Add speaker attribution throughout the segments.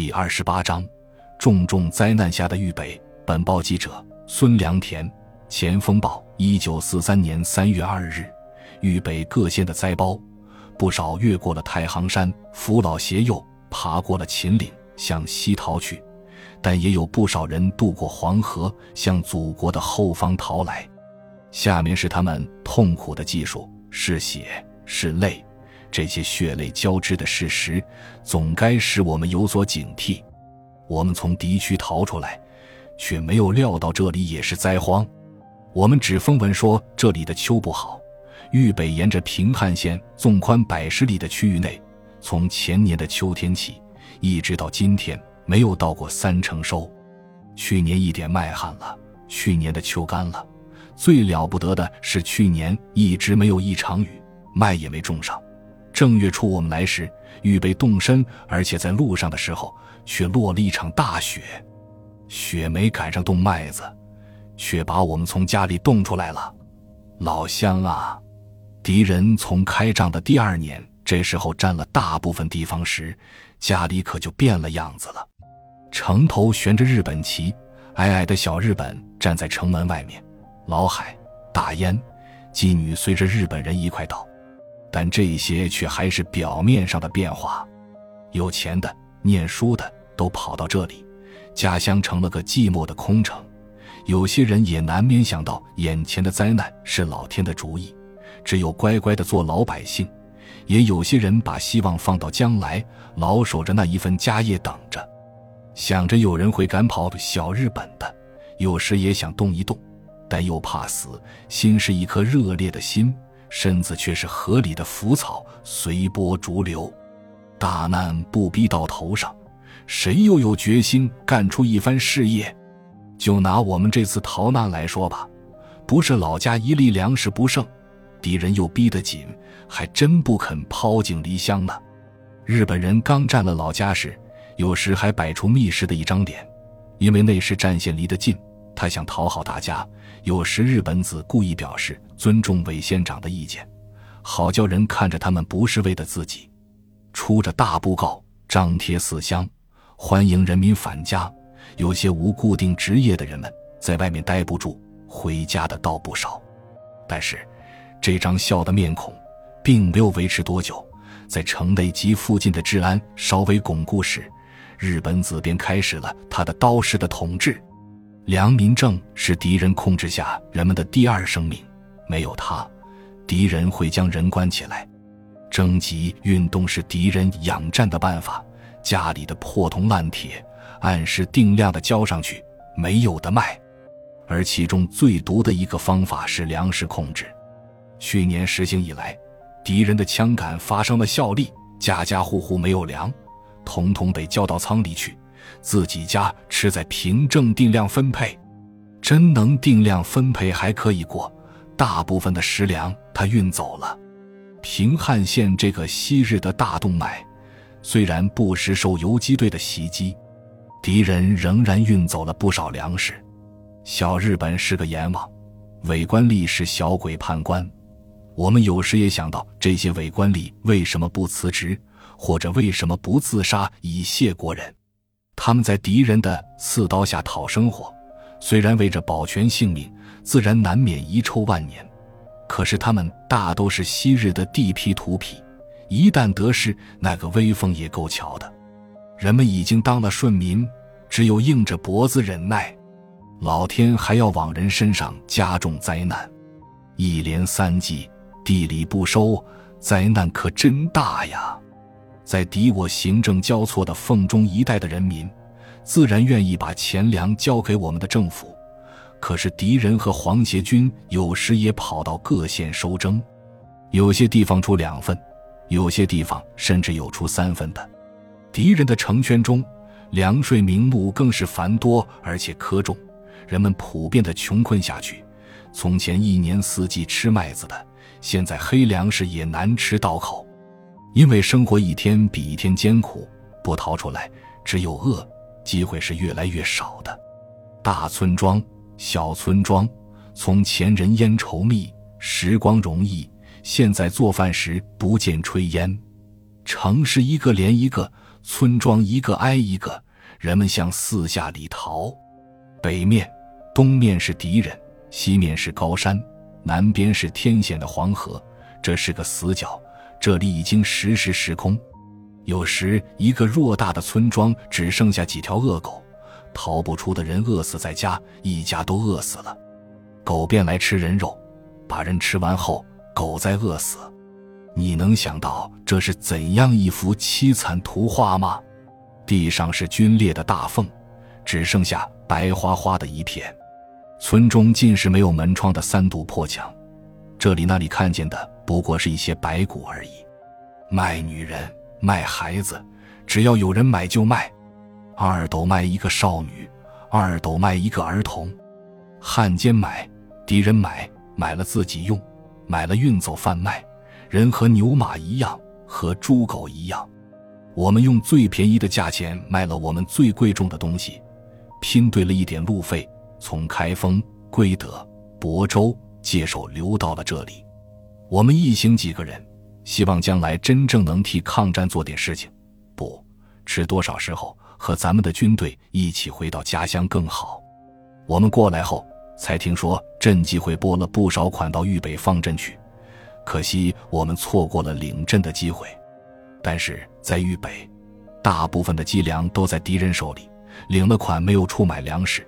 Speaker 1: 第二十八章，重重灾难下的豫北。本报记者孙良田。前锋报：一九四三年三月二日，豫北各县的灾包，不少越过了太行山，扶老携幼，爬过了秦岭，向西逃去；但也有不少人渡过黄河，向祖国的后方逃来。下面是他们痛苦的技术：是血，是泪。这些血泪交织的事实，总该使我们有所警惕。我们从敌区逃出来，却没有料到这里也是灾荒。我们只风闻说这里的秋不好。豫北沿着平汉线纵宽百十里的区域内，从前年的秋天起，一直到今天，没有到过三成收。去年一点麦旱了，去年的秋干了。最了不得的是，去年一直没有一场雨，麦也没种上。正月初我们来时，预备动身，而且在路上的时候，却落了一场大雪。雪没赶上冻麦子，却把我们从家里冻出来了。老乡啊，敌人从开仗的第二年，这时候占了大部分地方时，家里可就变了样子了。城头悬着日本旗，矮矮的小日本站在城门外面，老海、大烟、妓女随着日本人一块倒。但这些却还是表面上的变化，有钱的、念书的都跑到这里，家乡成了个寂寞的空城。有些人也难免想到，眼前的灾难是老天的主意，只有乖乖的做老百姓。也有些人把希望放到将来，老守着那一份家业，等着，想着有人会赶跑小日本的。有时也想动一动，但又怕死，心是一颗热烈的心。身子却是河里的浮草，随波逐流。大难不逼到头上，谁又有决心干出一番事业？就拿我们这次逃难来说吧，不是老家一粒粮食不剩，敌人又逼得紧，还真不肯抛井离乡呢。日本人刚占了老家时，有时还摆出密实的一张脸，因为那时战线离得近。他想讨好大家，有时日本子故意表示尊重韦县长的意见，好叫人看着他们不是为了自己，出着大布告，张贴四乡，欢迎人民返家。有些无固定职业的人们在外面待不住，回家的倒不少。但是，这张笑的面孔，并没有维持多久。在城内及附近的治安稍微巩固时，日本子便开始了他的刀式的统治。良民证是敌人控制下人们的第二生命，没有它，敌人会将人关起来。征集运动是敌人养战的办法，家里的破铜烂铁按时定量的交上去，没有的卖。而其中最毒的一个方法是粮食控制。去年实行以来，敌人的枪杆发生了效力，家家户户没有粮，统统被交到仓里去。自己家吃在凭证定量分配，真能定量分配还可以过，大部分的食粮他运走了。平汉线这个昔日的大动脉，虽然不时受游击队的袭击，敌人仍然运走了不少粮食。小日本是个阎王，伪官吏是小鬼判官。我们有时也想到，这些伪官吏为什么不辞职，或者为什么不自杀以谢国人？他们在敌人的刺刀下讨生活，虽然为着保全性命，自然难免遗臭万年。可是他们大都是昔日的地皮土痞，一旦得势，那个威风也够瞧的。人们已经当了顺民，只有硬着脖子忍耐。老天还要往人身上加重灾难，一连三季地里不收，灾难可真大呀！在敌我行政交错的凤中一带的人民，自然愿意把钱粮交给我们的政府。可是敌人和皇协军有时也跑到各县收征，有些地方出两份，有些地方甚至有出三份的。敌人的成圈中，粮税名目更是繁多而且苛重，人们普遍的穷困下去。从前一年四季吃麦子的，现在黑粮食也难吃到口。因为生活一天比一天艰苦，不逃出来，只有饿，机会是越来越少的。大村庄、小村庄，从前人烟稠密，时光容易，现在做饭时不见炊烟。城市一个连一个，村庄一个挨一个，人们向四下里逃。北面、东面是敌人，西面是高山，南边是天险的黄河。这是个死角，这里已经时时时空。有时，一个偌大的村庄只剩下几条恶狗，逃不出的人饿死在家，一家都饿死了。狗便来吃人肉，把人吃完后，狗再饿死。你能想到这是怎样一幅凄惨图画吗？地上是龟裂的大缝，只剩下白花花的一片。村中尽是没有门窗的三堵破墙，这里那里看见的不过是一些白骨而已。卖女人。卖孩子，只要有人买就卖。二斗卖一个少女，二斗卖一个儿童。汉奸买，敌人买，买了自己用，买了运走贩卖。人和牛马一样，和猪狗一样。我们用最便宜的价钱卖了我们最贵重的东西，拼对了一点路费，从开封、归德、亳州借手流到了这里。我们一行几个人。希望将来真正能替抗战做点事情，不，迟多少时候和咱们的军队一起回到家乡更好。我们过来后才听说镇纪会拨了不少款到豫北方赈去，可惜我们错过了领赈的机会。但是在豫北，大部分的积粮都在敌人手里，领了款没有出买粮食，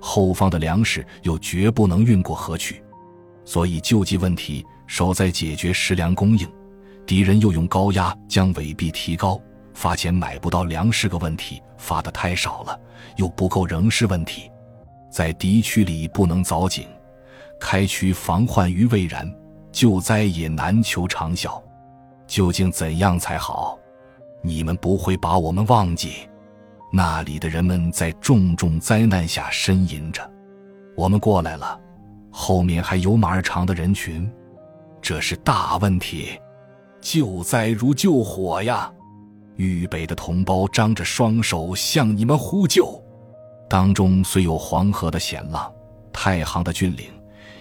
Speaker 1: 后方的粮食又绝不能运过河去，所以救济问题守在解决食粮供应。敌人又用高压将伪币提高，发钱买不到粮食个问题，发的太少了，又不够仍是问题。在敌区里不能凿井，开渠防患于未然，救灾也难求长效。究竟怎样才好？你们不会把我们忘记？那里的人们在重重灾难下呻吟着，我们过来了，后面还有马儿长的人群，这是大问题。救灾如救火呀！豫北的同胞张着双手向你们呼救。当中虽有黄河的险浪，太行的峻岭，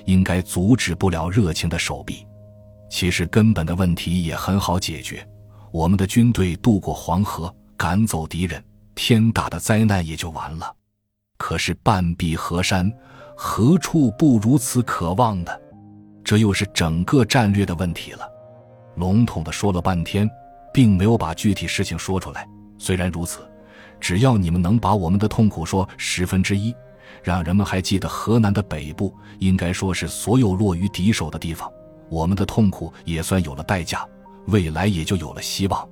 Speaker 1: 应该阻止不了热情的手臂。其实根本的问题也很好解决，我们的军队渡过黄河，赶走敌人，天大的灾难也就完了。可是半壁河山，何处不如此渴望呢？这又是整个战略的问题了。笼统的说了半天，并没有把具体事情说出来。虽然如此，只要你们能把我们的痛苦说十分之一，让人们还记得河南的北部，应该说是所有落于敌手的地方，我们的痛苦也算有了代价，未来也就有了希望。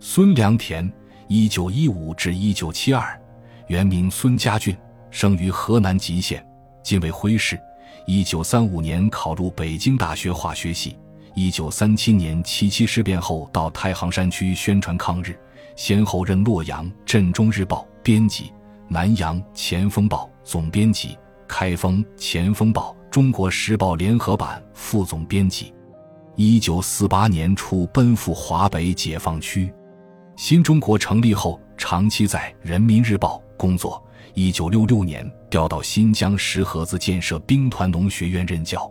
Speaker 1: 孙良田，一九一五至一九七二，原名孙家俊，生于河南吉县，今为辉市。一九三五年考入北京大学化学系。一九三七年七七事变后，到太行山区宣传抗日，先后任洛阳《镇中日报》编辑、南阳《前锋报》总编辑、开封《前锋报》《中国时报》联合版副总编辑。一九四八年初奔赴华北解放区，新中国成立后，长期在《人民日报》工作。一九六六年调到新疆石河子建设兵团农学院任教。